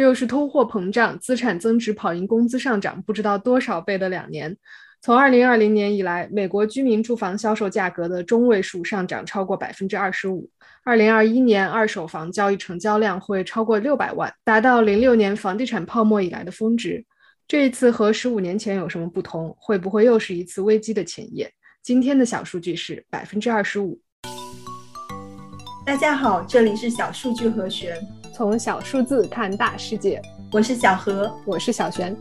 这又是通货膨胀、资产增值跑赢工资上涨不知道多少倍的两年。从二零二零年以来，美国居民住房销售价格的中位数上涨超过百分之二十五。二零二一年二手房交易成交量会超过六百万，达到零六年房地产泡沫以来的峰值。这一次和十五年前有什么不同？会不会又是一次危机的前夜？今天的小数据是百分之二十五。大家好，这里是小数据和弦，从小数字看大世界。我是小何，我是小璇。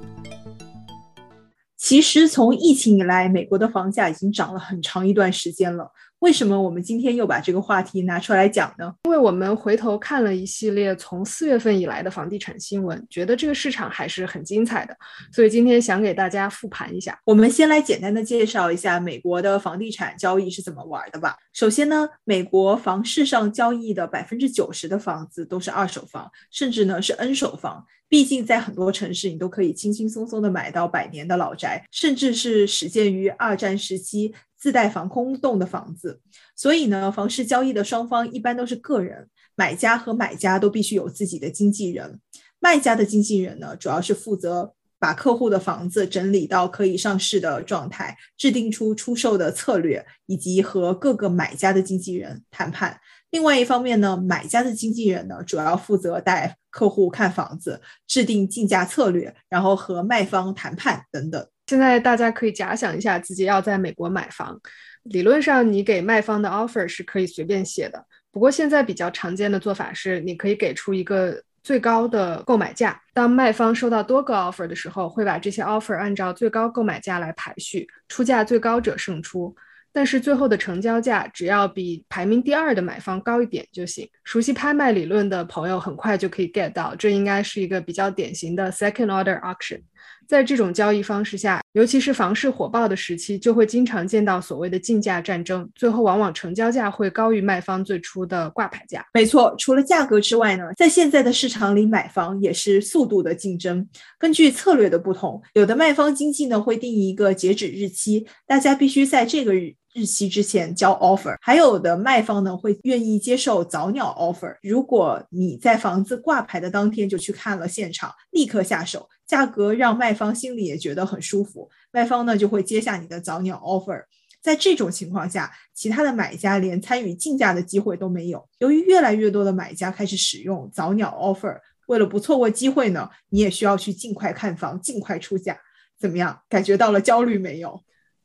其实从疫情以来，美国的房价已经涨了很长一段时间了。为什么我们今天又把这个话题拿出来讲呢？因为我们回头看了一系列从四月份以来的房地产新闻，觉得这个市场还是很精彩的，所以今天想给大家复盘一下。我们先来简单的介绍一下美国的房地产交易是怎么玩的吧。首先呢，美国房市上交易的百分之九十的房子都是二手房，甚至呢是 N 手房。毕竟在很多城市，你都可以轻轻松松的买到百年的老宅，甚至是始建于二战时期。自带防空洞的房子，所以呢，房市交易的双方一般都是个人，买家和买家都必须有自己的经纪人。卖家的经纪人呢，主要是负责把客户的房子整理到可以上市的状态，制定出出售的策略，以及和各个买家的经纪人谈判。另外一方面呢，买家的经纪人呢，主要负责带客户看房子，制定竞价策略，然后和卖方谈判等等。现在大家可以假想一下，自己要在美国买房，理论上你给卖方的 offer 是可以随便写的。不过现在比较常见的做法是，你可以给出一个最高的购买价。当卖方收到多个 offer 的时候，会把这些 offer 按照最高购买价来排序，出价最高者胜出。但是最后的成交价只要比排名第二的买方高一点就行。熟悉拍卖理论的朋友很快就可以 get 到，这应该是一个比较典型的 second order auction。在这种交易方式下，尤其是房市火爆的时期，就会经常见到所谓的竞价战争，最后往往成交价会高于卖方最初的挂牌价。没错，除了价格之外呢，在现在的市场里买房也是速度的竞争。根据策略的不同，有的卖方经纪呢会定一个截止日期，大家必须在这个日。日期之前交 offer，还有的卖方呢会愿意接受早鸟 offer。如果你在房子挂牌的当天就去看了现场，立刻下手，价格让卖方心里也觉得很舒服，卖方呢就会接下你的早鸟 offer。在这种情况下，其他的买家连参与竞价的机会都没有。由于越来越多的买家开始使用早鸟 offer，为了不错过机会呢，你也需要去尽快看房，尽快出价。怎么样？感觉到了焦虑没有？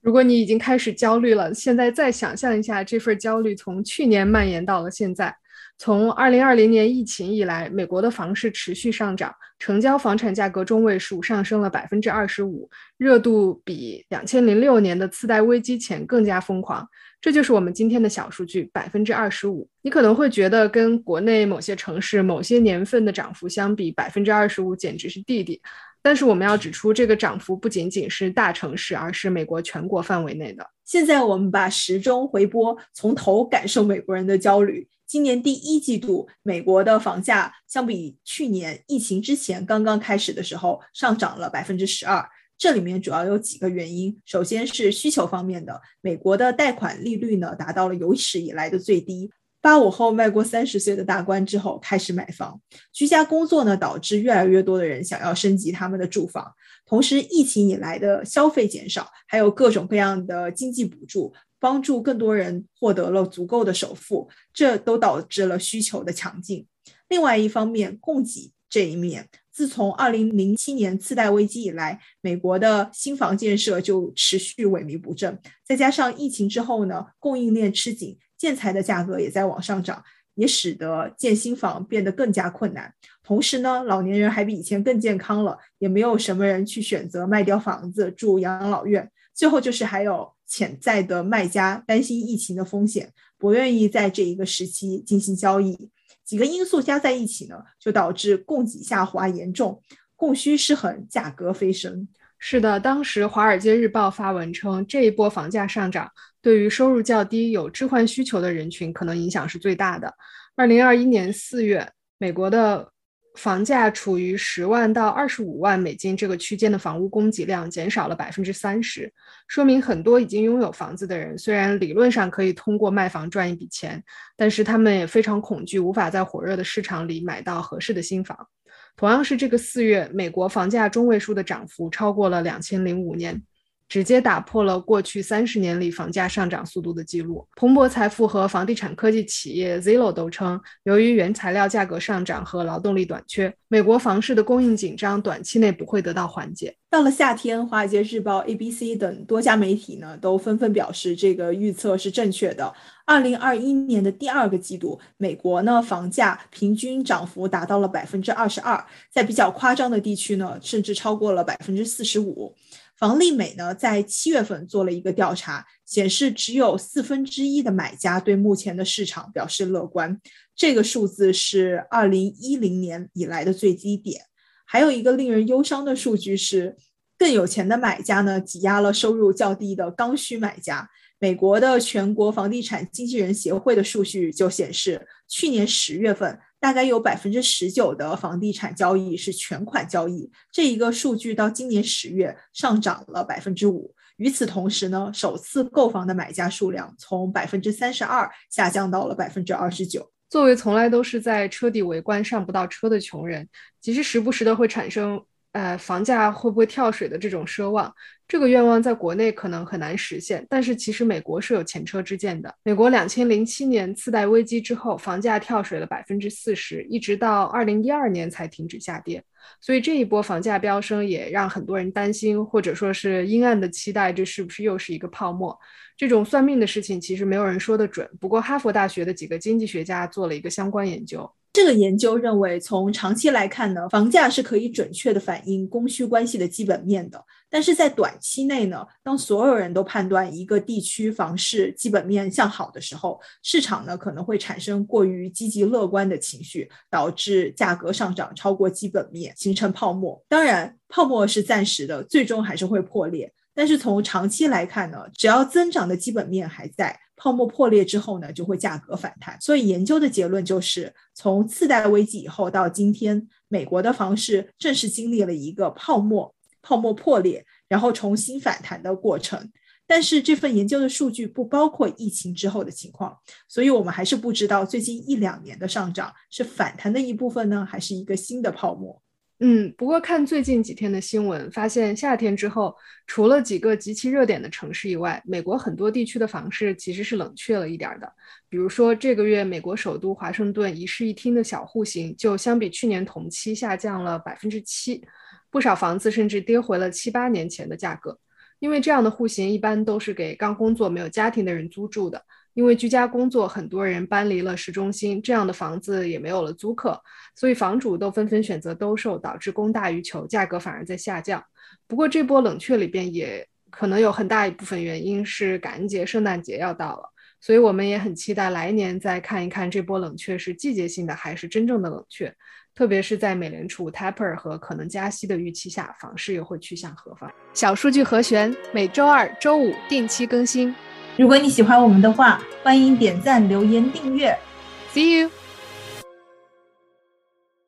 如果你已经开始焦虑了，现在再想象一下，这份焦虑从去年蔓延到了现在。从二零二零年疫情以来，美国的房市持续上涨，成交房产价格中位数上升了百分之二十五，热度比两千零六年的次贷危机前更加疯狂。这就是我们今天的小数据，百分之二十五。你可能会觉得跟国内某些城市某些年份的涨幅相比，百分之二十五简直是弟弟。但是我们要指出，这个涨幅不仅仅是大城市，而是美国全国范围内的。现在我们把时钟回拨，从头感受美国人的焦虑。今年第一季度，美国的房价相比去年疫情之前刚刚开始的时候，上涨了百分之十二。这里面主要有几个原因，首先是需求方面的，美国的贷款利率呢达到了有史以来的最低。八五后迈过三十岁的大关之后，开始买房。居家工作呢，导致越来越多的人想要升级他们的住房。同时，疫情以来的消费减少，还有各种各样的经济补助，帮助更多人获得了足够的首付，这都导致了需求的强劲。另外一方面，供给这一面，自从二零零七年次贷危机以来，美国的新房建设就持续萎靡不振。再加上疫情之后呢，供应链吃紧。建材的价格也在往上涨，也使得建新房变得更加困难。同时呢，老年人还比以前更健康了，也没有什么人去选择卖掉房子住养老院。最后就是还有潜在的卖家担心疫情的风险，不愿意在这一个时期进行交易。几个因素加在一起呢，就导致供给下滑严重，供需失衡，价格飞升。是的，当时《华尔街日报》发文称，这一波房价上涨对于收入较低、有置换需求的人群可能影响是最大的。二零二一年四月，美国的房价处于十万到二十五万美金这个区间的房屋供给量减少了百分之三十，说明很多已经拥有房子的人，虽然理论上可以通过卖房赚一笔钱，但是他们也非常恐惧，无法在火热的市场里买到合适的新房。同样是这个四月，美国房价中位数的涨幅超过了两千零五年。直接打破了过去三十年里房价上涨速度的记录。彭博财富和房地产科技企业 Zillow 都称，由于原材料价格上涨和劳动力短缺，美国房市的供应紧张短期内不会得到缓解。到了夏天，《华尔街日报》、ABC 等多家媒体呢都纷纷表示，这个预测是正确的。二零二一年的第二个季度，美国呢房价平均涨幅达到了百分之二十二，在比较夸张的地区呢，甚至超过了百分之四十五。房利美呢，在七月份做了一个调查，显示只有四分之一的买家对目前的市场表示乐观，这个数字是二零一零年以来的最低点。还有一个令人忧伤的数据是，更有钱的买家呢，挤压了收入较低的刚需买家。美国的全国房地产经纪人协会的数据就显示，去年十月份。大概有百分之十九的房地产交易是全款交易，这一个数据到今年十月上涨了百分之五。与此同时呢，首次购房的买家数量从百分之三十二下降到了百分之二十九。作为从来都是在车底围观上不到车的穷人，其实时不时的会产生。呃，房价会不会跳水的这种奢望，这个愿望在国内可能很难实现，但是其实美国是有前车之鉴的。美国两千零七年次贷危机之后，房价跳水了百分之四十，一直到二零一二年才停止下跌。所以这一波房价飙升也让很多人担心，或者说是阴暗的期待，这是不是又是一个泡沫？这种算命的事情其实没有人说得准。不过哈佛大学的几个经济学家做了一个相关研究。这个研究认为，从长期来看呢，房价是可以准确的反映供需关系的基本面的。但是在短期内呢，当所有人都判断一个地区房市基本面向好的时候，市场呢可能会产生过于积极乐观的情绪，导致价格上涨超过基本面，形成泡沫。当然，泡沫是暂时的，最终还是会破裂。但是从长期来看呢，只要增长的基本面还在。泡沫破裂之后呢，就会价格反弹。所以研究的结论就是，从次贷危机以后到今天，美国的房市正是经历了一个泡沫、泡沫破裂，然后重新反弹的过程。但是这份研究的数据不包括疫情之后的情况，所以我们还是不知道最近一两年的上涨是反弹的一部分呢，还是一个新的泡沫。嗯，不过看最近几天的新闻，发现夏天之后，除了几个极其热点的城市以外，美国很多地区的房市其实是冷却了一点的。比如说，这个月美国首都华盛顿一室一厅的小户型就相比去年同期下降了百分之七，不少房子甚至跌回了七八年前的价格。因为这样的户型一般都是给刚工作没有家庭的人租住的。因为居家工作，很多人搬离了市中心，这样的房子也没有了租客，所以房主都纷纷选择兜售，导致供大于求，价格反而在下降。不过这波冷却里边也可能有很大一部分原因是感恩节、圣诞节要到了，所以我们也很期待来年再看一看这波冷却是季节性的还是真正的冷却。特别是在美联储 taper 和可能加息的预期下，房市又会去向何方？小数据和弦每周二、周五定期更新。如果你喜欢我们的话，欢迎点赞、留言、订阅。See you.